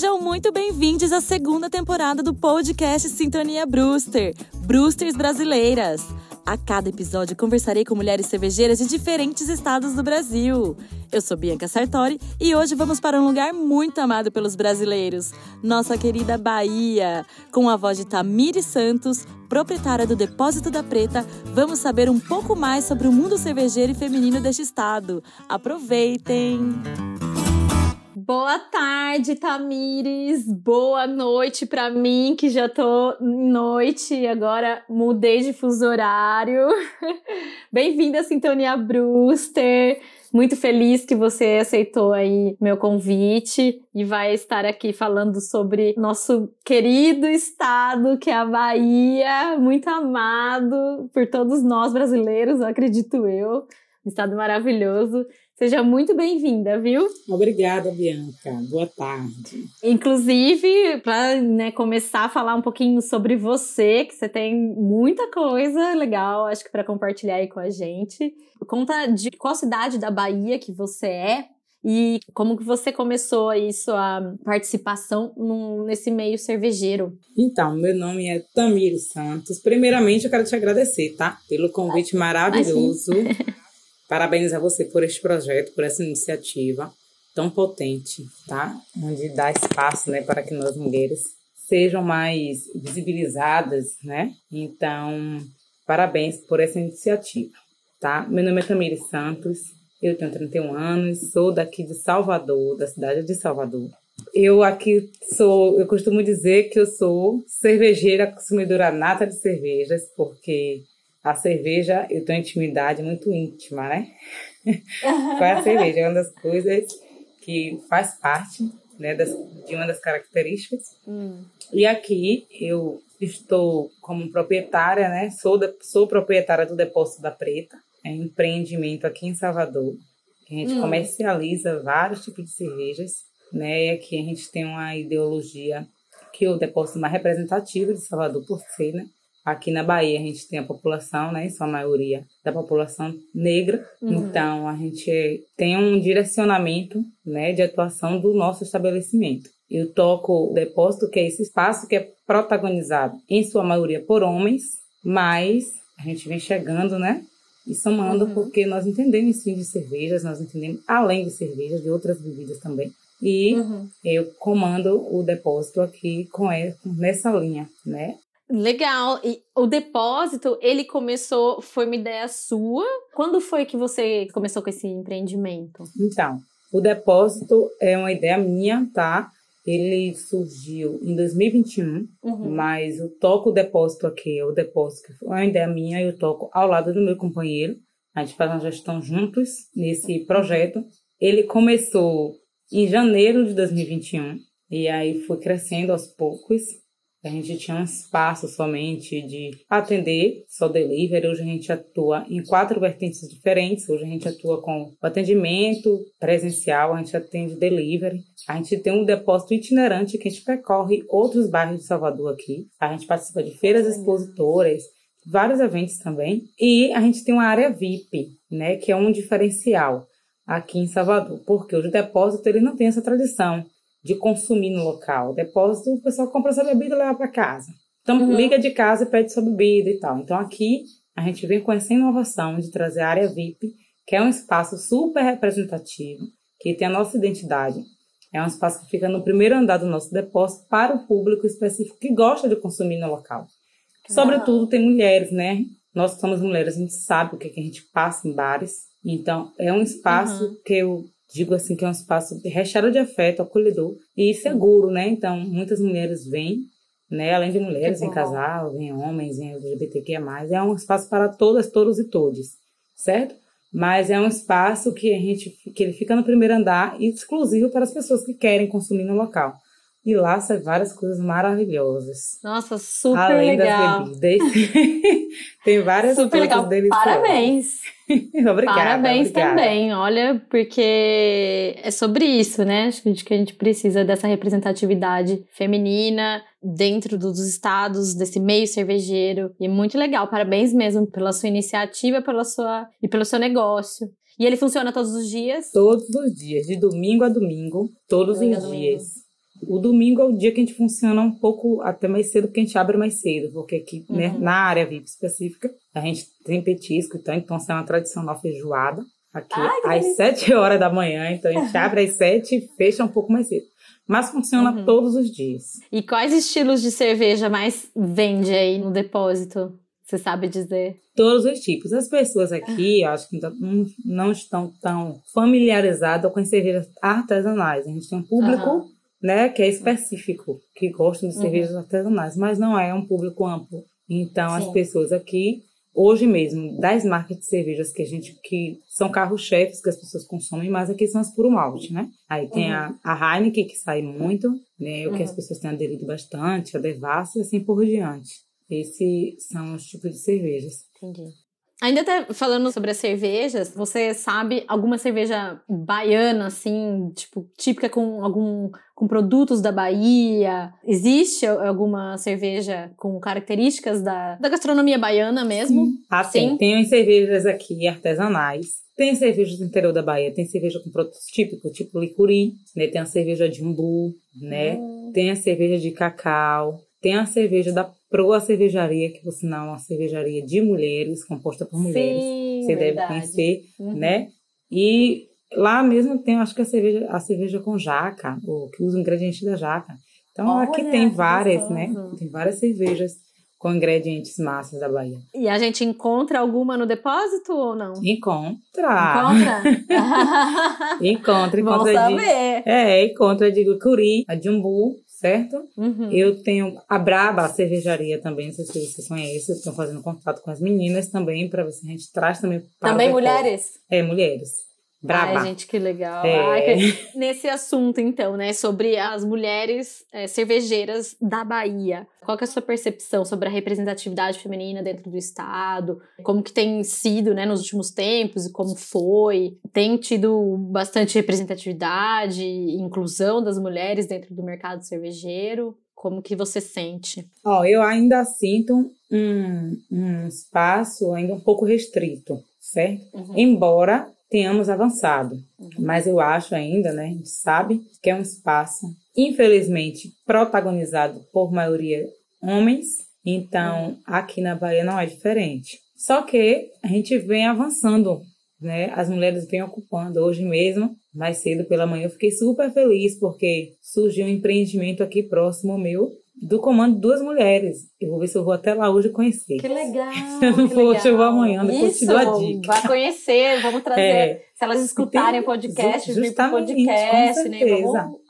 Sejam muito bem-vindos à segunda temporada do podcast Sintonia Brewster, Brewsters Brasileiras. A cada episódio conversarei com mulheres cervejeiras de diferentes estados do Brasil. Eu sou Bianca Sartori e hoje vamos para um lugar muito amado pelos brasileiros, nossa querida Bahia. Com a voz de Tamiri Santos, proprietária do Depósito da Preta, vamos saber um pouco mais sobre o mundo cervejeiro e feminino deste estado. Aproveitem! Boa tarde, Tamires. Boa noite para mim, que já tô noite e agora mudei de fuso horário. Bem-vinda à Sintonia Brewster. Muito feliz que você aceitou aí meu convite e vai estar aqui falando sobre nosso querido estado, que é a Bahia, muito amado por todos nós brasileiros, acredito eu. Um estado maravilhoso. Seja muito bem-vinda, viu? Obrigada, Bianca. Boa tarde. Inclusive, para né, começar a falar um pouquinho sobre você, que você tem muita coisa legal, acho que para compartilhar aí com a gente. Conta de qual cidade da Bahia que você é e como que você começou aí sua participação num, nesse meio cervejeiro? Então, meu nome é Tamiro Santos. Primeiramente, eu quero te agradecer, tá? Pelo convite maravilhoso. Parabéns a você por este projeto, por essa iniciativa tão potente, tá? Onde dá espaço, né, para que nós mulheres sejam mais visibilizadas, né? Então, parabéns por essa iniciativa, tá? Meu nome é Tamiri Santos, eu tenho 31 anos, sou daqui de Salvador, da cidade de Salvador. Eu aqui sou, eu costumo dizer que eu sou cervejeira consumidora nata de cervejas, porque a cerveja, eu tenho intimidade muito íntima, né? Com a cerveja, é uma das coisas que faz parte né, das, de uma das características. Hum. E aqui eu estou como proprietária, né? Sou, de, sou proprietária do Depósito da Preta, é um empreendimento aqui em Salvador, que a gente hum. comercializa vários tipos de cervejas, né? E aqui a gente tem uma ideologia que é o depósito mais representativo de Salvador por ser, né? Aqui na Bahia a gente tem a população, né, em sua maioria, da população negra. Uhum. Então a gente tem um direcionamento, né, de atuação do nosso estabelecimento. Eu toco o depósito, que é esse espaço que é protagonizado em sua maioria por homens, mas a gente vem chegando, né, e somando uhum. porque nós entendemos sim de cervejas, nós entendemos além de cervejas, de outras bebidas também. E uhum. eu comando o depósito aqui com essa, nessa linha, né? Legal. E o depósito, ele começou, foi uma ideia sua? Quando foi que você começou com esse empreendimento? Então, o depósito é uma ideia minha, tá? Ele surgiu em 2021, uhum. mas eu toco o depósito aqui, o depósito que foi uma ideia minha, eu toco ao lado do meu companheiro. A gente faz uma gestão juntos nesse projeto. Ele começou em janeiro de 2021 e aí foi crescendo aos poucos. A gente tinha um espaço somente de atender só delivery. Hoje a gente atua em quatro vertentes diferentes. Hoje a gente atua com o atendimento presencial, a gente atende delivery. A gente tem um depósito itinerante que a gente percorre outros bairros de Salvador aqui. A gente participa de feiras expositoras, vários eventos também. E a gente tem uma área VIP, né, que é um diferencial aqui em Salvador, porque o depósito ele não tem essa tradição de consumir no local. O depósito, o pessoal compra sua bebida e leva para casa. Então, uhum. liga de casa e pede sua bebida e tal. Então, aqui a gente vem com essa inovação de trazer a área VIP, que é um espaço super representativo, que tem a nossa identidade. É um espaço que fica no primeiro andar do nosso depósito para o público específico que gosta de consumir no local. Sobretudo, tem mulheres, né? Nós somos mulheres, a gente sabe o que, que a gente passa em bares. Então, é um espaço uhum. que eu digo assim que é um espaço recheado de afeto, acolhedor e seguro, né? Então, muitas mulheres vêm, né? Além de mulheres, em casal, vem homens, em LGBTQIA+. É um espaço para todas, todos e todes, certo? Mas é um espaço que a gente que ele fica no primeiro andar exclusivo para as pessoas que querem consumir no local. E lá sai várias coisas maravilhosas. Nossa, super Além legal. das bebidas. Tem várias super coisas legal. deliciosas. Parabéns. obrigada. Parabéns obrigada. também, olha, porque é sobre isso, né? Acho que a gente precisa dessa representatividade feminina dentro dos estados, desse meio cervejeiro. E é muito legal. Parabéns mesmo pela sua iniciativa pela sua, e pelo seu negócio. E ele funciona todos os dias? Todos os dias, de domingo a domingo, todos domingo os dias. O domingo é o dia que a gente funciona um pouco até mais cedo, porque a gente abre mais cedo, porque aqui, uhum. né, na área VIP específica, a gente tem petisco, então, então é uma tradicional feijoada. Aqui Ai, às sete horas da manhã, então a gente abre às sete e fecha um pouco mais cedo. Mas funciona uhum. todos os dias. E quais estilos de cerveja mais vende aí no depósito? Você sabe dizer? Todos os tipos. As pessoas aqui, acho que não, não estão tão familiarizadas com as cervejas artesanais. A gente tem um público uhum. Né, que é específico, que gostam de cervejas uhum. artesanais, mas não é um público amplo. Então, Sim. as pessoas aqui hoje mesmo, das marcas de cervejas que a gente, que são carros-chefes que as pessoas consomem, mas aqui são as puro malte, né? Aí tem uhum. a, a Heineken, que sai muito, né? O que as uhum. pessoas têm aderido bastante, a Devassa e assim por diante. Esses são os tipos de cervejas. Entendi. Ainda até falando sobre as cervejas, você sabe alguma cerveja baiana, assim, tipo, típica com algum com produtos da Bahia? Existe alguma cerveja com características da, da gastronomia baiana mesmo? Sim. Ah, sim. Tem cervejas aqui artesanais. Tem cervejas do interior da Bahia, tem cerveja com produtos típicos, tipo licuri, né? Tem a cerveja de umbu, né? Hum. Tem a cerveja de cacau, tem a cerveja da Proa Cervejaria, que por sinal é uma cervejaria de mulheres, composta por mulheres. Sim, Você verdade. deve conhecer, uhum. né? E lá mesmo tem, acho que a cerveja, a cerveja com jaca, ou que usa o ingrediente da jaca. Então Olha, aqui tem várias, né? Tem várias cervejas com ingredientes massas da Bahia. E a gente encontra alguma no depósito ou não? Encontra. Encontra? encontra, encontra. Saber. De, é, encontra de Gucuri, a de umbu, certo? Uhum. Eu tenho a Braba, a cervejaria também, não sei se vocês conhecem, estou fazendo contato com as meninas também, para ver se a gente traz também para Também mulheres? É, mulheres. Braba. Ai, gente, que legal. É. Ai, que... Nesse assunto, então, né, sobre as mulheres é, cervejeiras da Bahia, qual é a sua percepção sobre a representatividade feminina dentro do Estado? Como que tem sido, né, nos últimos tempos e como foi? Tem tido bastante representatividade e inclusão das mulheres dentro do mercado cervejeiro? Como que você sente? Ó, oh, eu ainda sinto um, um espaço ainda um pouco restrito, certo? Uhum. Embora tenhamos avançado. Uhum. Mas eu acho ainda, né, a gente sabe que é um espaço, infelizmente, protagonizado por maioria homens, então uhum. aqui na Bahia não é diferente. Só que a gente vem avançando, né? As mulheres vêm ocupando. Hoje mesmo, mais cedo pela manhã, eu fiquei super feliz porque surgiu um empreendimento aqui próximo meu do comando duas mulheres. Eu vou ver se eu vou até lá hoje conhecer. Que legal! Se eu não for hoje, eu vou amanhã, depois Isso, te dou a dica. Vai conhecer, vamos trazer. É, se elas escutarem o podcast, vir pro podcast, né? Vamos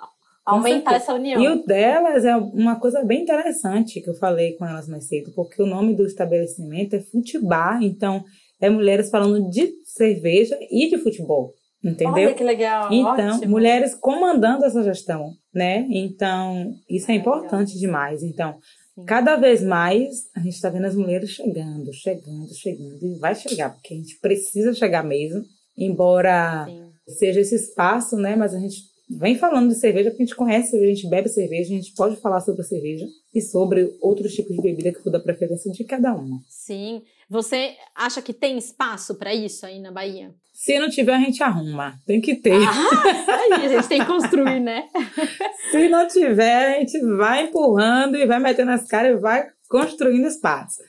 aumentar essa união. E o delas é uma coisa bem interessante que eu falei com elas mais cedo, porque o nome do estabelecimento é Futebol, então é mulheres falando de cerveja e de futebol. Entendeu? Olha que legal. Então, Ótimo. mulheres comandando essa gestão, né? Então, isso é importante demais. Então, Sim. cada vez mais a gente está vendo as mulheres chegando, chegando, chegando. E vai chegar, porque a gente precisa chegar mesmo. Embora Sim. seja esse espaço, né? Mas a gente vem falando de cerveja porque a gente conhece, a gente bebe cerveja, a gente pode falar sobre a cerveja e sobre outros tipos de bebida que for da preferência de cada uma. Sim. Você acha que tem espaço para isso aí na Bahia? Se não tiver, a gente arruma. Tem que ter. Ah, aí, a gente tem que construir, né? Se não tiver, a gente vai empurrando e vai metendo as caras e vai construindo espaço.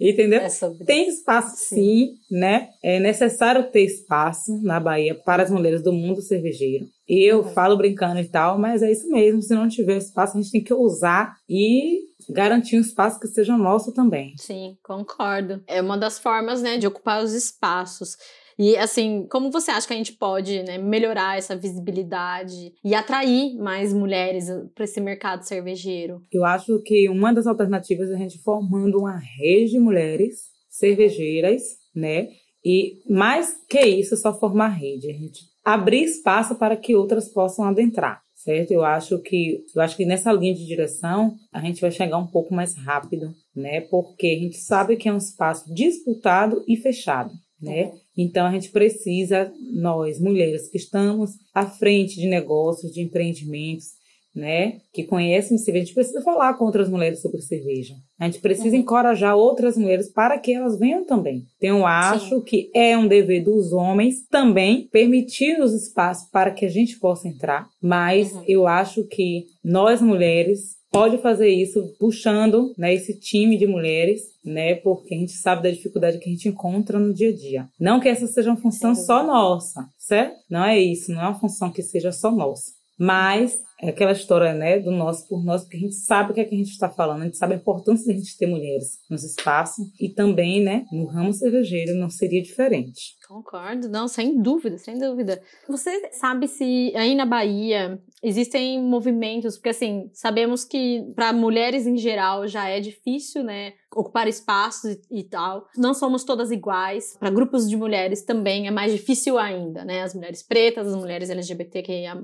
Entendeu? É tem espaço sim. sim, né? É necessário ter espaço na Bahia para as mulheres do mundo cervejeiro. Eu uhum. falo brincando e tal, mas é isso mesmo. Se não tiver espaço, a gente tem que usar e garantir um espaço que seja nosso também. Sim, concordo. É uma das formas, né, de ocupar os espaços. E assim, como você acha que a gente pode né, melhorar essa visibilidade e atrair mais mulheres para esse mercado cervejeiro? Eu acho que uma das alternativas é a gente formando uma rede de mulheres cervejeiras, né? E mais que isso, só formar rede, a gente abrir espaço para que outras possam adentrar certo? Eu acho que eu acho que nessa linha de direção a gente vai chegar um pouco mais rápido, né? Porque a gente sabe que é um espaço disputado e fechado, né? Uhum. Então a gente precisa nós mulheres que estamos à frente de negócios, de empreendimentos, né, que conhecem cerveja, a gente precisa falar com outras mulheres sobre cerveja. A gente precisa uhum. encorajar outras mulheres para que elas venham também. Então, eu acho Sim. que é um dever dos homens também permitir os espaços para que a gente possa entrar, mas uhum. eu acho que nós mulheres pode fazer isso puxando né, esse time de mulheres, né? Porque a gente sabe da dificuldade que a gente encontra no dia a dia. Não que essa seja uma função só nossa, certo? Não é isso, não é uma função que seja só nossa. Mas é aquela história, né, do nós por nós, porque a gente sabe o que é que a gente está falando, a gente sabe a importância de a gente ter mulheres nos espaços e também, né, no ramo cervejeiro não seria diferente. Concordo, não, sem dúvida, sem dúvida. Você sabe se aí na Bahia existem movimentos, porque assim, sabemos que para mulheres em geral já é difícil, né, ocupar espaços e, e tal. Não somos todas iguais. Para grupos de mulheres também é mais difícil ainda, né? As mulheres pretas, as mulheres LGBTQIA+.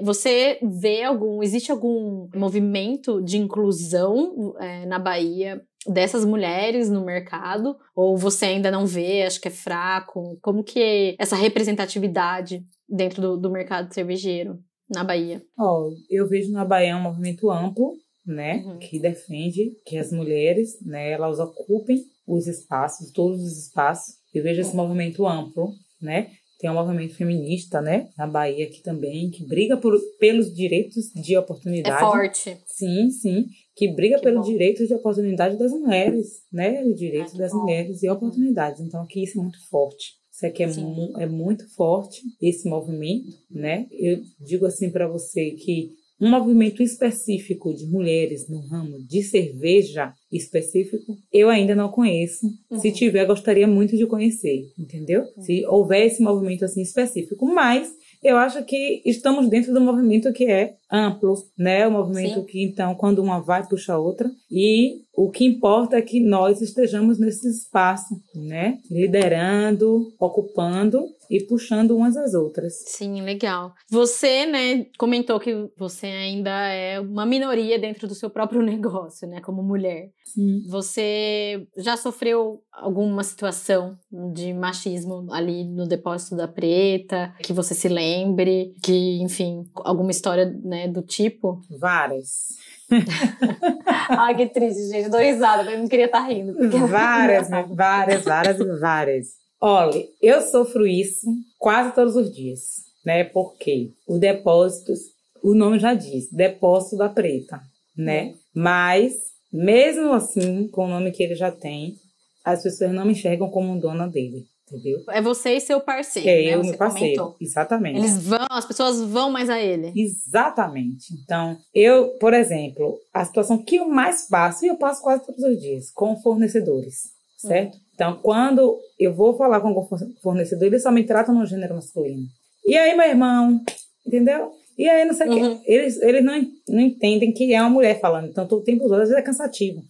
Você vê algum, existe algum movimento de inclusão é, na Bahia dessas mulheres no mercado? Ou você ainda não vê, acho que é fraco? Como que é essa representatividade dentro do, do mercado cervejeiro na Bahia? Oh, eu vejo na Bahia um movimento amplo, né, uhum. que defende que as mulheres, né, elas ocupem os espaços, todos os espaços. Eu vejo esse movimento amplo, né, tem um movimento feminista, né, na Bahia aqui também, que briga por, pelos direitos de oportunidade. É forte. Sim, sim que briga que pelos direitos de oportunidade das mulheres, né? Os direitos ah, das bom. mulheres e oportunidades. Então, aqui isso é muito forte. Isso aqui é, mu é muito forte, esse movimento, né? Eu digo assim para você que um movimento específico de mulheres no ramo de cerveja específico, eu ainda não conheço. Uhum. Se tiver, gostaria muito de conhecer, entendeu? Uhum. Se houver esse movimento assim específico, mas eu acho que estamos dentro do movimento que é amplo, né? O movimento Sim. que, então, quando uma vai, puxa a outra. E o que importa é que nós estejamos nesse espaço, né? Liderando, ocupando e puxando umas às outras. Sim, legal. Você, né, comentou que você ainda é uma minoria dentro do seu próprio negócio, né, como mulher. Sim. Você já sofreu alguma situação de machismo ali no depósito da preta, que você se lembre, que, enfim, alguma história, né, do tipo? Várias. Ai, que triste, gente. Eu dou risada, eu não queria estar tá rindo. Várias, várias, várias, várias. Olha, eu sofro isso quase todos os dias, né? Porque os depósitos, o nome já diz, depósito da preta, né? Mas, mesmo assim, com o nome que ele já tem, as pessoas não me enxergam como dona dele. Entendeu? É você e seu parceiro. É, né? eu e meu parceiro. Comentou. Exatamente. Eles vão, as pessoas vão mais a ele. Exatamente. Então, eu, por exemplo, a situação que eu mais passo, e eu passo quase todos os dias, com fornecedores, certo? Uhum. Então, quando eu vou falar com o fornecedor, eles só me tratam no gênero masculino. E aí, meu irmão? Entendeu? E aí, não sei o uhum. quê. Eles, eles não, não entendem que é uma mulher falando. Então, todo o tempo todo, às vezes é cansativo.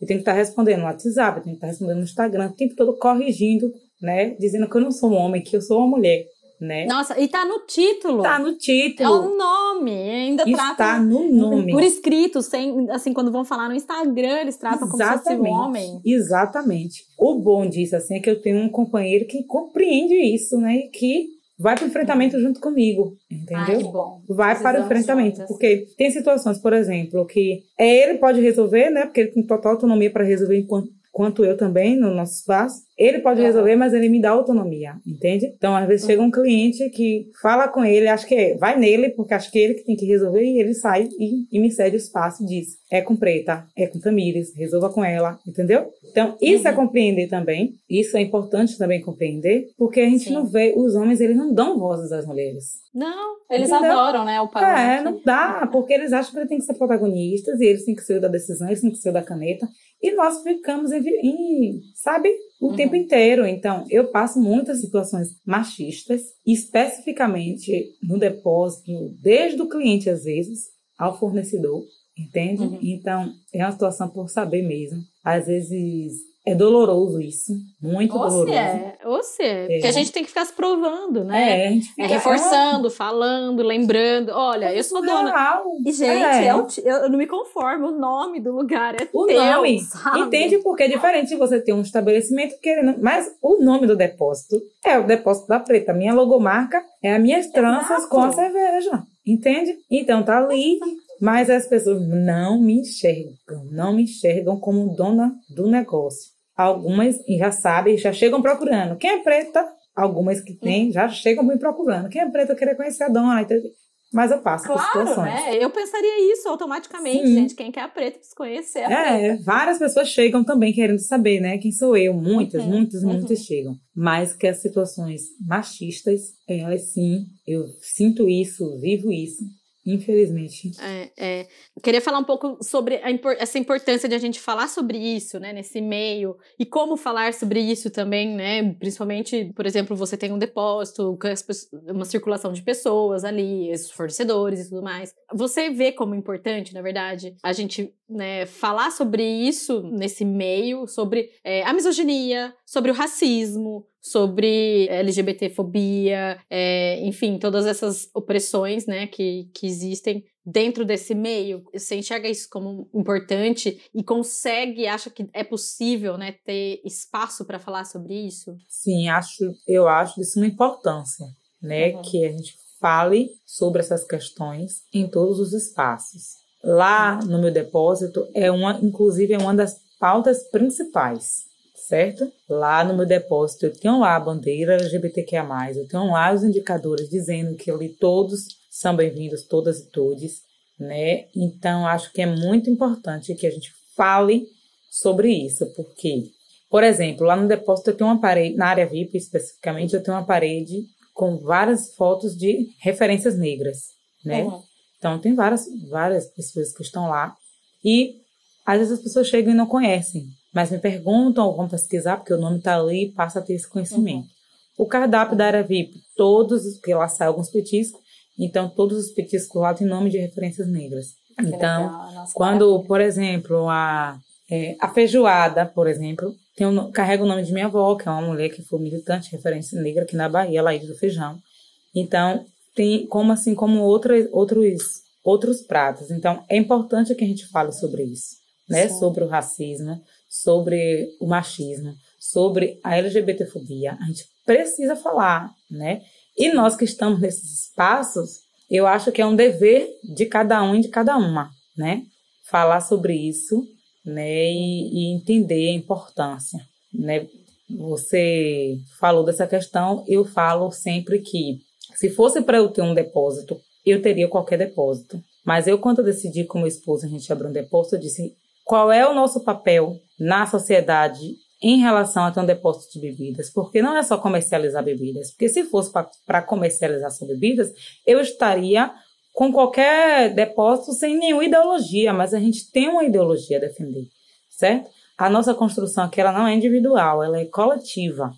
Eu tenho que estar respondendo no WhatsApp, eu tenho que estar respondendo no Instagram, o tempo todo corrigindo né? Dizendo que eu não sou um homem, que eu sou uma mulher. Né? Nossa, e tá no título. Tá no título. É o nome. Ainda Está no nome. Por escrito, sem, assim, quando vão falar no Instagram, eles tratam Exatamente. como se fosse um homem. Exatamente. O bom disso, assim, é que eu tenho um companheiro que compreende isso, né? E que vai para o enfrentamento junto comigo, entendeu? Ai, que bom. Vai para o enfrentamento, juntas. porque tem situações, por exemplo, que ele pode resolver, né? Porque ele tem total autonomia para resolver enquanto quanto eu também no nosso espaço. Ele pode resolver, mas ele me dá autonomia, entende? Então, às vezes chega um cliente que fala com ele, acho que é, vai nele, porque acho que é ele que tem que resolver, e ele sai e, e me cede o espaço e diz: é com Preta, é com Tamires, resolva com ela, entendeu? Então, isso é uhum. é compreender também, isso é importante também compreender, porque a gente Sim. não vê, os homens, eles não dão vozes às mulheres. Não, eles entendeu? adoram, né, o palanque. É, não dá, porque eles acham que eles têm que ser protagonistas, e eles têm que ser o da decisão, eles têm que ser o da caneta, e nós ficamos em, em sabe, o uhum. tempo inteiro. Então, eu passo muitas situações machistas, especificamente no depósito, desde o cliente às vezes ao fornecedor, entende? Uhum. Então, é uma situação por saber mesmo. Às vezes é doloroso isso. Muito ou doloroso. Se é, ou se é. Porque a gente tem que ficar se provando, né? É, a gente É, fica, reforçando, falando, lembrando. Olha, eu sou dona. Real. E, gente, É. eu, eu não me conformo. O nome do lugar é O teu, nome. sabe? Entende porque é diferente de você ter um estabelecimento querendo. Mas o nome do depósito é o depósito da preta. A minha logomarca é as minhas tranças Exato. com a cerveja. Entende? Então tá ali. Mas as pessoas não me enxergam, não me enxergam como dona do negócio. Algumas já sabem, já chegam procurando. Quem é preta? Algumas que tem já chegam me procurando. Quem é preta querer conhecer a dona. Então, Mas eu passo por Claro, situações. né? Eu pensaria isso automaticamente, Sim. gente. Quem quer a preta precisa conhecer a preta. É, várias pessoas chegam também querendo saber, né? Quem sou eu? Muitas, Uhum, muitas, uhum. muitas chegam. Mas que as situações machistas, elas sim, eu sinto isso, vivo isso, infelizmente. É, é. Queria falar um pouco sobre impor- essa importância de a gente falar sobre isso, né, nesse meio, e como falar sobre isso também, né, principalmente, por exemplo, você tem um depósito, uma circulação de pessoas ali, os fornecedores e tudo mais. Você vê como importante, na verdade, a gente, né, falar sobre isso nesse meio, sobre é, a misoginia, sobre o racismo, sobre LGBTfobia, é, enfim, todas essas opressões, né, que, que existem dentro desse meio. Você enxerga isso como importante e consegue, acha que é possível, né, ter espaço para falar sobre isso? Sim, acho, eu acho de suma importância, né? Uhum. Que a gente fale sobre essas questões em todos os espaços. Lá no meu depósito é uma, inclusive é uma das pautas principais, certo? Lá no meu depósito eu tenho lá a bandeira LGBTQIA+, eu tenho lá os indicadores dizendo que ali todos são bem-vindos, todas e todes, né? Então acho que é muito importante que a gente fale sobre isso, porque por exemplo, lá no depósito eu tenho uma parede, na área VIP especificamente, eu tenho uma parede com várias fotos de referências negras, né? Uhum. Então tem várias, várias pessoas que estão lá e às vezes as pessoas chegam e não conhecem, mas me perguntam ou vão pesquisar porque o nome está ali e passa a ter esse conhecimento. O cardápio da área VIP, todos, porque lá saem alguns petiscos, então todos os petiscos lá têm nome de referências negras. Que Então, legal, quando, por exemplo, a, é, a feijoada, por exemplo, tem um, carrega o nome de minha avó, que é uma mulher que foi militante, referência negra aqui na Bahia, Laíde do Feijão. Então, tem como assim, como outra, outros, outros pratos. Então, é importante que a gente fale sobre isso, né? Sim. Sobre o racismo, sobre o machismo, sobre a LGBTfobia. A gente precisa falar, né? E nós que estamos nesses espaços, eu acho que é um dever de cada um e de cada uma, né? Falar sobre isso, né? E, e entender a importância, né? Você falou dessa questão, eu falo sempre que se fosse para eu ter um depósito, eu teria qualquer depósito. Mas eu, quando eu decidi com meu esposo a gente abrir um depósito, eu disse qual é o nosso papel na sociedade em relação a ter um depósito de bebidas, porque não é só comercializar bebidas, porque se fosse para comercializar só bebidas, eu estaria com qualquer depósito sem nenhuma ideologia, mas a gente tem uma ideologia a defender, certo? A nossa construção aqui ela não é individual, ela é coletiva.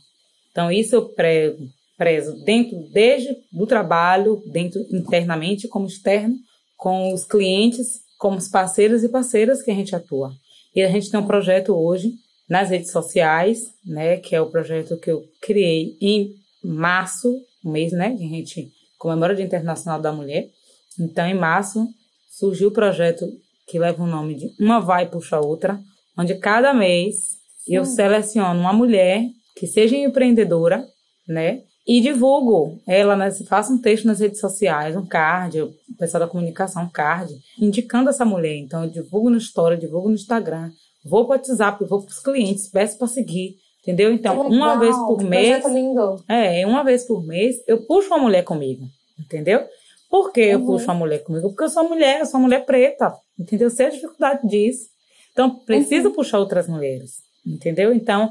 Então isso eu prego, prezo dentro desde do trabalho, dentro internamente como externo, com os clientes, como os parceiros e parceiras que a gente atua. E a gente tem um projeto hoje nas redes sociais, né, que é o projeto que eu criei em março, um mês, né, que a gente comemora o Dia Internacional da Mulher. Então, em março, surgiu o projeto que leva o nome de Uma Vai Puxa Outra, onde cada mês eu seleciono uma mulher que seja empreendedora, né, e divulgo ela, nas, faço um texto nas redes sociais, um card, o pessoal da comunicação, um card, indicando essa mulher. Então, eu divulgo no Story, divulgo no Instagram, vou para o WhatsApp, vou para os clientes, peço para seguir, entendeu? Então, uma vez por mês, lindo. é, uma vez por mês, eu puxo uma mulher comigo, entendeu? Por que eu Uhum. puxo uma mulher comigo? Porque eu sou mulher, eu sou mulher preta, entendeu? Sei a dificuldade disso. Então, preciso Uhum. puxar outras mulheres, entendeu? Então,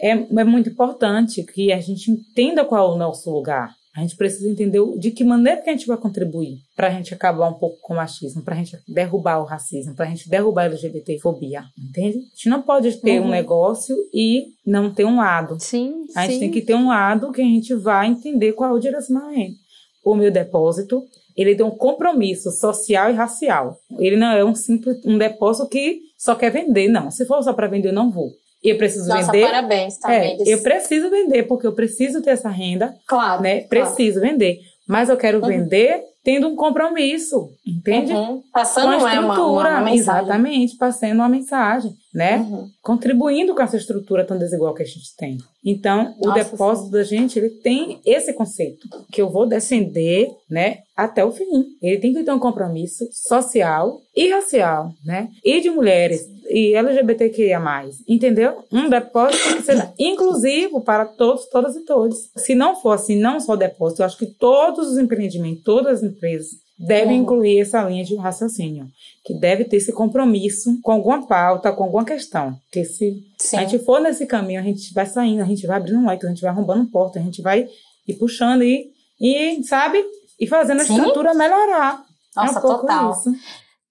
é, é muito importante que a gente entenda qual é o nosso lugar. A gente precisa entender de que maneira que a gente vai contribuir para a gente acabar um pouco com o machismo, para a gente derrubar o racismo, para a gente derrubar a LGBTfobia, entende? A gente não pode ter Uhum. um negócio e não ter um lado. Sim, A gente sim. tem que ter um lado que a gente vai entender qual é o direcionamento. O meu depósito, ele tem um compromisso social e racial. Ele não é um simples um depósito que só quer vender, não. Se for só para vender, eu não vou. Eu preciso Nossa, vender. parabéns, tá, é, Eu preciso vender, porque eu preciso ter essa renda. Claro. Né? Preciso claro. vender. Mas eu quero uhum. vender tendo um compromisso, entende? Uhum. Passando com a estrutura, uma, uma, uma exatamente, passando uma mensagem, né? Uhum. Contribuindo com essa estrutura tão desigual que a gente tem. Então, Nossa, o depósito sim. da gente, ele tem esse conceito, que eu vou defender, né, até o fim. Ele tem que ter um compromisso social e racial, né? E de mulheres e LGBTQIA+, entendeu? Um depósito que inclusivo para todos, todas e todos. Se não for assim, não só o depósito, eu acho que todos os empreendimentos, todas as empresas devem uhum. incluir essa linha de raciocínio, que deve ter esse compromisso com alguma pauta, com alguma questão. Porque se Sim. a gente for nesse caminho, a gente vai saindo, a gente vai abrindo leque, a gente vai arrombando porta, a gente vai ir puxando e, e sabe, e fazendo a Sim. estrutura melhorar. Nossa, é um total. Isso.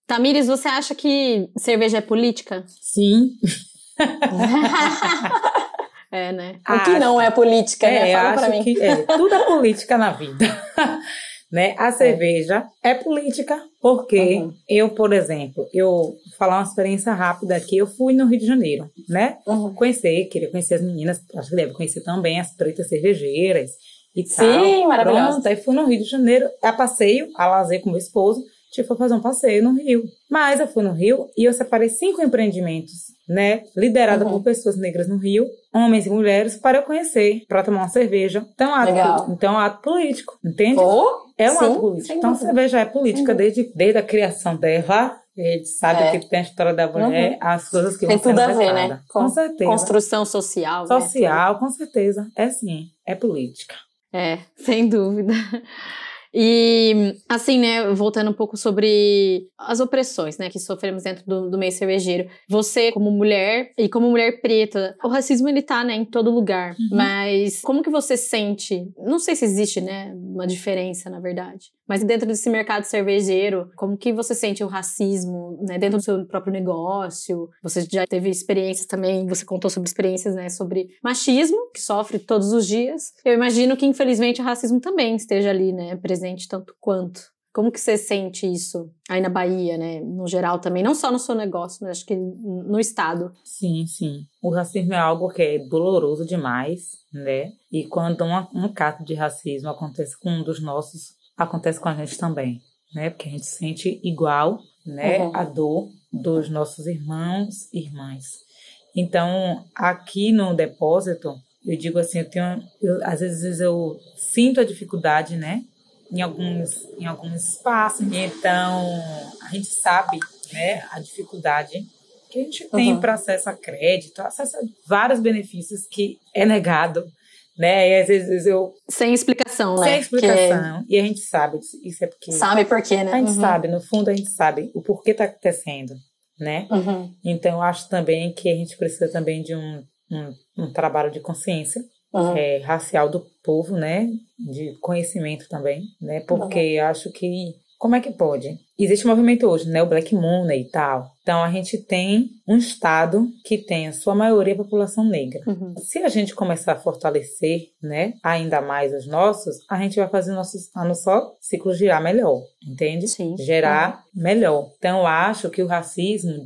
Tamires, você acha que cerveja é política? Sim. é, né? O que não é política, é, né? Fala acho pra mim. Que é, tudo é política na vida. Né? A cerveja é, é política porque uhum. eu, por exemplo, eu vou falar uma experiência rápida aqui, eu fui no Rio de Janeiro, né? Uhum. Conhecer, queria conhecer as meninas, acho que deve conhecer também as pretas cervejeiras e Sim, tal. Sim, maravilhoso. Pronto, aí fui no Rio de Janeiro, a passeio, a lazer com meu esposo, tipo, fazer um passeio no Rio. Mas eu fui no Rio e eu separei cinco empreendimentos, né? Liderada uhum. por pessoas negras no Rio, homens e mulheres, para eu conhecer, para tomar uma cerveja. Então, ato, Legal. então, ato político, entende? Oh, é um sim, ato político. Então, a cerveja é política desde, desde a criação dela. A gente sabe é. que tem a história da mulher, uhum. as coisas que tem vão tudo a ver, né? Com, com certeza. Construção social. Né? Social, né? com certeza. É sim, é política. É, sem dúvida. E, assim, né, voltando um pouco sobre as opressões, né, que sofremos dentro do, do, meio cervejeiro. Você, como mulher e como mulher preta, o racismo, ele tá, né, em todo lugar. Uhum. Mas como que você sente? Não sei se existe, né, uma diferença, na verdade. Mas dentro desse mercado cervejeiro, como que você sente o racismo, né, dentro do seu próprio negócio? Você já teve experiências também, você contou sobre experiências, né, sobre machismo, que sofre todos os dias. Eu imagino que, infelizmente, o racismo também esteja ali, né, presente tanto quanto. Como que você sente isso aí na Bahia, né? No geral também, não só no seu negócio, mas acho que no estado. Sim, sim. O racismo é algo que é doloroso demais, né? E quando um, um caso de racismo acontece com um dos nossos acontece com a gente também, né? Porque a gente sente igual, né, uhum. a dor dos nossos irmãos e irmãs. Então, aqui no depósito, eu digo assim, eu tenho, eu, às vezes eu sinto a dificuldade, né, em alguns, em alguns espaços. Então, a gente sabe, né, a dificuldade que a gente tem uhum. para acesso a crédito, acesso a vários benefícios que é negado né? E às vezes eu. Sem explicação, né? Sem explicação. E a gente sabe, isso é porque. Sabe por quê, né? A gente uhum. sabe, no fundo a gente sabe o porquê tá acontecendo, né? Uhum. Então eu acho também que a gente precisa também de um, um, um trabalho de consciência. Uhum. É, racial do povo, né? De conhecimento também, né? Porque uhum. acho que como é que pode? Existe um movimento hoje, né? O Black Money e tal. Então a gente tem um estado que tem a sua maioria população negra. Uhum. Se a gente começar a fortalecer, né, ainda mais os nossos, a gente vai fazer nossos, a nosso ciclo girar melhor, entende? Sim. Gerar uhum. melhor. Então eu acho que o racismo,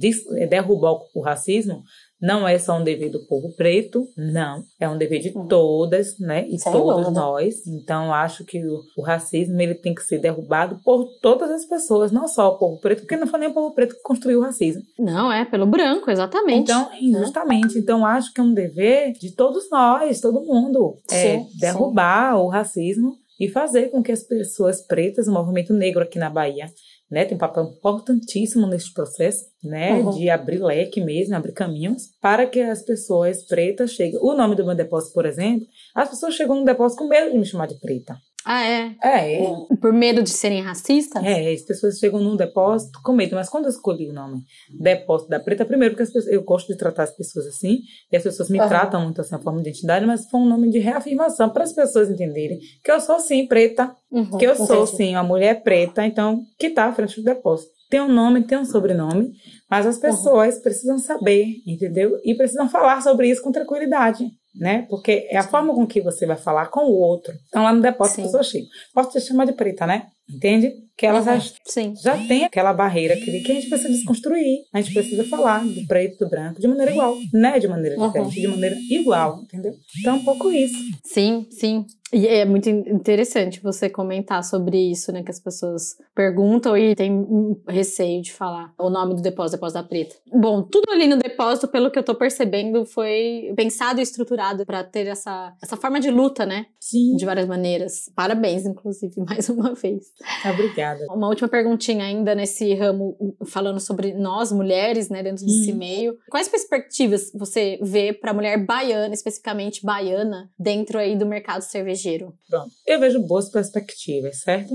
derrubar o racismo, não é só um dever do povo preto, não. É um dever de uhum. todas, né? E Sem todos dúvida. nós. Então, acho que o, o, racismo ele tem que ser derrubado por todas as pessoas, não só o povo preto, porque não foi nem o povo preto que construiu o racismo. Não, é pelo branco, exatamente. Então, injustamente. Então, acho que é um dever de todos nós, todo mundo, é sim, derrubar sim. o racismo e fazer com que as pessoas pretas, o movimento negro aqui na Bahia, né, tem um papel importantíssimo neste processo, né, uhum. de abrir leque mesmo, abrir caminhos para que as pessoas pretas cheguem. O nome do meu depósito, por exemplo, as pessoas chegam no depósito com medo de me chamar de preta. Ah, é? É. é. Por medo de serem racistas? É, as pessoas chegam num depósito com medo. Mas quando eu escolhi o nome depósito da preta, primeiro porque pessoas, eu gosto de tratar as pessoas assim, e as pessoas me uhum. tratam muito assim, a forma de identidade, mas foi um nome de reafirmação para as pessoas entenderem que eu sou sim preta, uhum, que eu sou entendi. sim uma mulher preta, então, que está à frente do depósito. Tem um nome, tem um sobrenome, mas as pessoas uhum. precisam saber, entendeu? E precisam falar sobre isso com tranquilidade né? Porque é a forma com que você vai falar com o outro. Então, lá no depósito, Sim. a pessoa chega. Posso te chamar de preta, né? Entende? Que elas Uhum, já, Sim. já têm aquela barreira que, que a gente precisa desconstruir. A gente precisa falar do preto e do branco de maneira igual. Não é de maneira Uhum. diferente, de maneira igual, entendeu? Então é um pouco isso. Sim, sim. E é muito in- interessante você comentar sobre isso, né? Que as pessoas perguntam e tem um receio de falar o nome do depósito, depósito da preta. Bom, tudo ali no depósito, pelo que eu tô percebendo, foi pensado e estruturado para ter essa, essa forma de luta, né? Sim. De várias maneiras. Parabéns, inclusive, mais uma vez. Obrigada. Uma última perguntinha ainda nesse ramo, falando sobre nós, mulheres, né, dentro desse Hum. meio. Quais perspectivas você vê para a mulher baiana, especificamente baiana, dentro aí do mercado cervejeiro? Pronto. Eu vejo boas perspectivas, certo?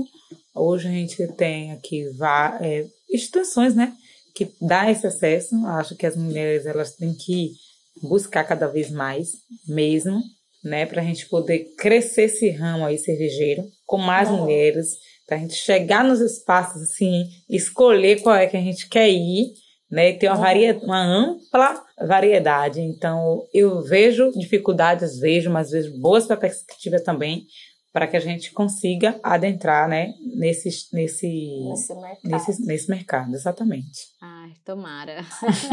Hoje a gente tem aqui é, instituições, né, que dá esse acesso. Acho que as mulheres elas têm que buscar cada vez mais, mesmo, né, para a gente poder crescer esse ramo aí cervejeiro com mais Uhum. mulheres, para a gente chegar nos espaços assim, escolher qual é que a gente quer ir. Né, e ter uma, varia, uma ampla variedade. Então, eu vejo dificuldades, vejo, mas vejo boas perspectivas também para que a gente consiga adentrar, né, nesse, nesse, mercado. nesse, nesse mercado, exatamente. Ai, tomara.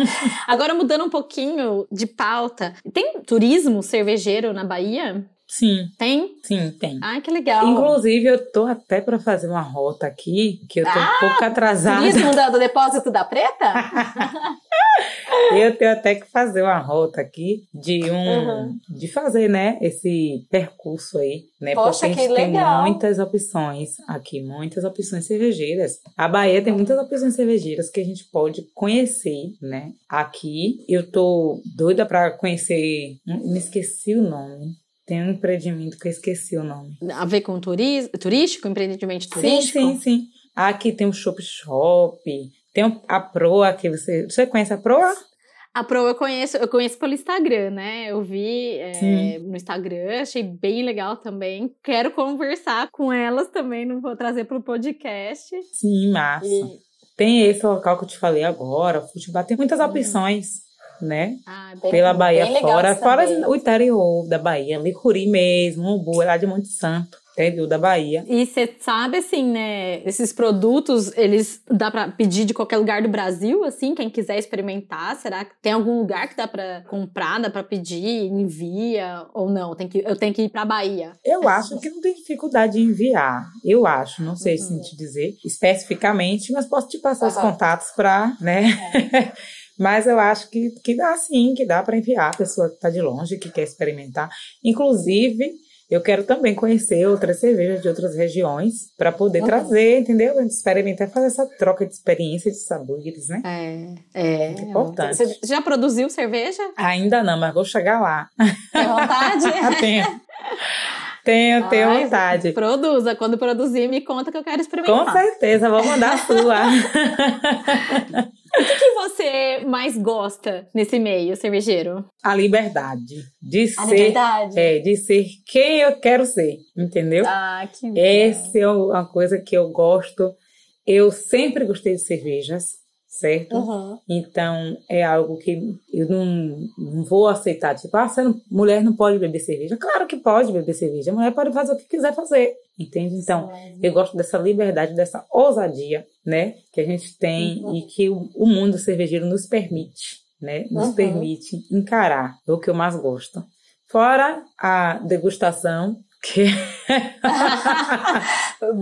Agora, mudando um pouquinho de pauta, tem turismo cervejeiro na Bahia? Sim, Tem? sim, tem. Ai, que legal. Inclusive, eu tô até para fazer uma rota aqui, que eu tô um pouco atrasada. Turismo do, do depósito da preta? Eu tenho até que fazer uma rota aqui de um Uhum. de fazer, né, esse percurso aí, né? Poxa, porque a gente tem muitas opções aqui, muitas opções cervejeiras. A Bahia tem muitas opções cervejeiras que a gente pode conhecer, né? Aqui eu tô doida para conhecer, hum, me esqueci o nome. Tem um empreendimento que eu esqueci o nome. A ver com turis, turístico, empreendimento turístico? Sim, sim, sim. Aqui tem um shop shop, tem a Proa que você, você conhece a Proa? A Pro eu conheço, eu conheço pelo Instagram, né? Eu vi é, no Instagram, achei bem legal também. Quero conversar com elas também, não vou trazer pro podcast. Sim, massa. E- Tem esse local que eu te falei agora, o Futebol, tem muitas opções, né? Ah, bem- Pela Bahia fora, fora o interior da Bahia, Licuri mesmo, Umbu, é lá de Monte Santo, interior da Bahia. E você sabe, assim, né? Esses produtos, eles dá pra pedir de qualquer lugar do Brasil, assim, quem quiser experimentar. Será que tem algum lugar que dá pra comprar, dá pra pedir, envia ou não? Tem que, eu tenho que ir pra Bahia. Eu acho que não tem dificuldade de enviar. Eu acho, não sei se Uhum. te dizer especificamente, mas posso te passar os Aham. contatos para, né? mas eu acho que, que dá sim, que dá para enviar a pessoa que está de longe, que quer experimentar. Inclusive, eu quero também conhecer outras cervejas de outras regiões para poder Uhum. trazer, entendeu? A gente experimentar, fazer essa troca de experiência, de sabores, né? É, é. Muito importante. Você já produziu cerveja? Ainda não, mas vou chegar lá. Tem vontade? tenho, tenho, tenho Ai, vontade. Produza. Quando produzir, me conta que eu quero Com experimentar. certeza, vou mandar a sua. O que, que você mais gosta nesse meio cervejeiro? a liberdade de A ser, liberdade. é, de ser quem eu quero ser, entendeu? Ah, que Essa é uma coisa que eu gosto. Eu sempre gostei de cervejas, certo? Uhum. Então é algo que eu não, não vou aceitar. Tipo, ah, você não- mulher não pode beber cerveja. Claro que pode beber cerveja. A mulher pode fazer o que quiser fazer, entende? Então eu gosto dessa liberdade, dessa ousadia, né? Que a gente tem Uhum. e que o, o mundo cervejeiro nos permite, né? Nos Uhum. permite encarar. É o que eu mais gosto. Fora a degustação, que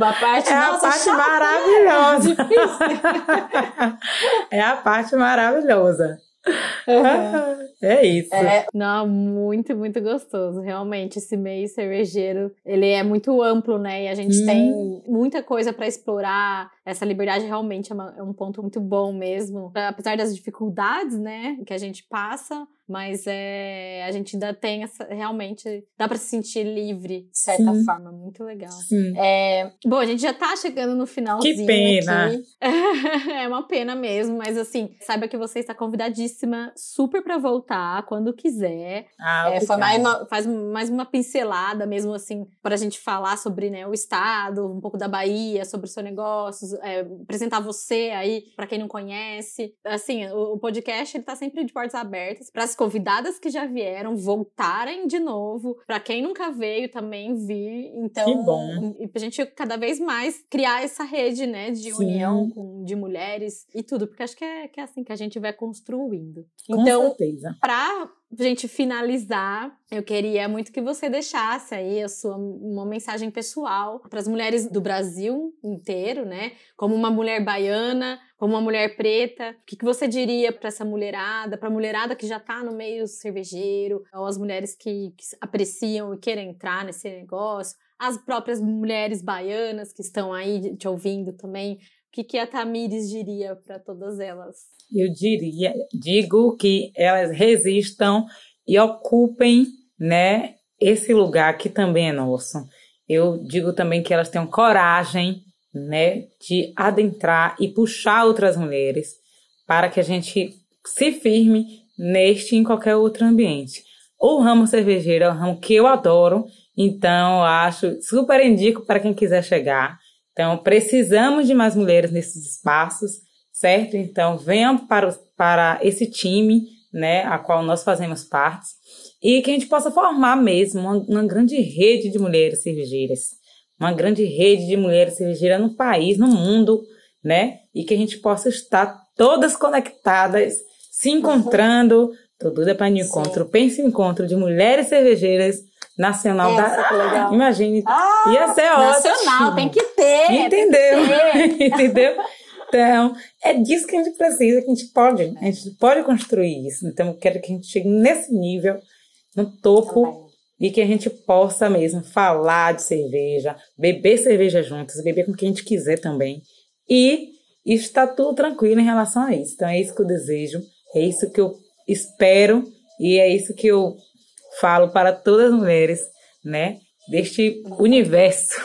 a parte, é a nossa, parte chata, maravilhosa. Difícil. é a parte maravilhosa. Uhum. É isso. É, não, muito, muito gostoso. Realmente, esse meio cervejeiro, ele é muito amplo, né? E a gente Hum. tem muita coisa para explorar. Essa liberdade realmente é, uma- é um ponto muito bom mesmo. Apesar das dificuldades, né, que a gente passa, mas é, a gente ainda tem essa, realmente, dá para se sentir livre, de certa Sim. forma. Muito legal. É, bom, a gente já tá chegando no finalzinho. Que pena. aqui. é uma pena mesmo, mas assim, saiba que você está convidadíssima super pra voltar quando quiser. Ah, É, foi mais uma, faz mais uma pincelada mesmo assim, pra gente falar sobre né, o estado, um pouco da Bahia, sobre o seu negócio, é, apresentar você aí pra quem não conhece. Assim, o, o podcast ele tá sempre de portas abertas para as convidadas que já vieram voltarem de novo, para quem nunca veio também vir. Então, que bom. E pra gente cada vez mais criar essa rede, né, de Sim. união com, de mulheres e tudo, porque acho que é, que é assim que a gente vai construindo. Com então, certeza. pra gente finalizar, eu queria muito que você deixasse aí a sua uma mensagem pessoal para as mulheres do Brasil inteiro, né? Como uma mulher baiana, como uma mulher preta, o que, que você diria para essa mulherada, para a mulherada que já está no meio cervejeiro, ou as mulheres que, que apreciam e querem entrar nesse negócio, as próprias mulheres baianas que estão aí te ouvindo também que, que a Tamires diria para todas elas? Eu diria, digo que elas resistam e ocupem, né, esse lugar que também é nosso. Eu digo também que elas tenham coragem, né, de adentrar e puxar outras mulheres para que a gente se firme neste e em qualquer outro ambiente. O ramo cervejeiro é um ramo que eu adoro, então eu acho super indico para quem quiser chegar. Então, precisamos de mais mulheres nesses espaços, certo? Então, venham para, para esse time, né, a qual nós fazemos parte, e que a gente possa formar mesmo uma, uma grande rede de mulheres cervejeiras, uma grande rede de mulheres cervejeiras no país, no mundo, né? E que a gente possa estar todas conectadas, se encontrando. Tudo é para encontro. Pense em encontro de mulheres cervejeiras nacional da. Legal. Imagine. Ah, ia ser ótimo. Nacional, tem que ter. Entendeu? Que ter. Entendeu? Então, é disso que a gente precisa, que a gente pode. A gente pode construir isso. Então, eu quero que a gente chegue nesse nível, no topo. Também. E que a gente possa mesmo falar de cerveja, beber cerveja juntos, beber com quem a gente quiser também. E está tudo tranquilo em relação a isso. Então é isso que eu desejo, é isso que eu espero e é isso que eu falo para todas as mulheres, né? Deste universo.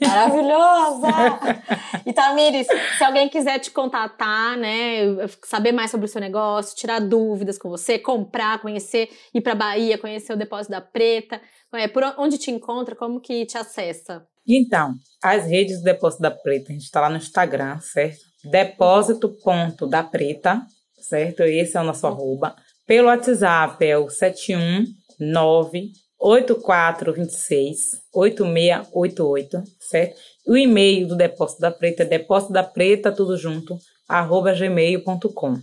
Maravilhosa! E Tamires, se alguém quiser te contatar, né, saber mais sobre o seu negócio, tirar dúvidas com você, comprar, conhecer, ir para Bahia, conhecer o Depósito da Preta, é, por onde te encontra, como que te acessa? Então, as redes do Depósito da Preta, a gente está lá no Instagram, certo? Depósito.da Preta, certo? Esse é o nosso arroba. Pelo WhatsApp é o 71 98426 8688, certo? O e-mail do Depósito da Preta é depósito da preta, tudo junto, arroba gmail.com,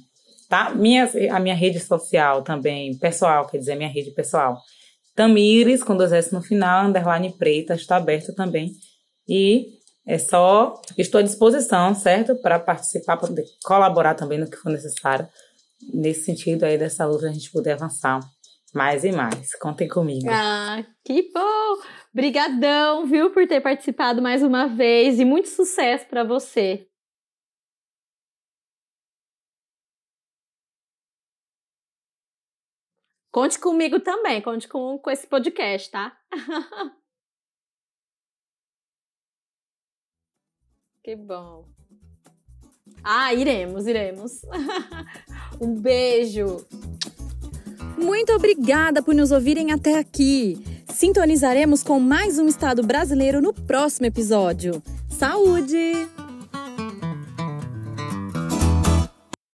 tá? Minha, a minha rede social também, pessoal, quer dizer, minha rede pessoal. Tamires, com dois S no final, underline preta, está aberta também. E é só, estou à disposição, certo? Para participar, para colaborar também no que for necessário. Nesse sentido aí dessa luta, a gente poder avançar mais e mais. Contem comigo. Ah, que bom! Brigadão, viu, por ter participado mais uma vez e muito sucesso para você. Conte comigo também, conte com, com esse podcast, tá? que bom. Ah, iremos, iremos. um beijo. Muito obrigada por nos ouvirem até aqui. Sintonizaremos com mais um estado brasileiro no próximo episódio. Saúde!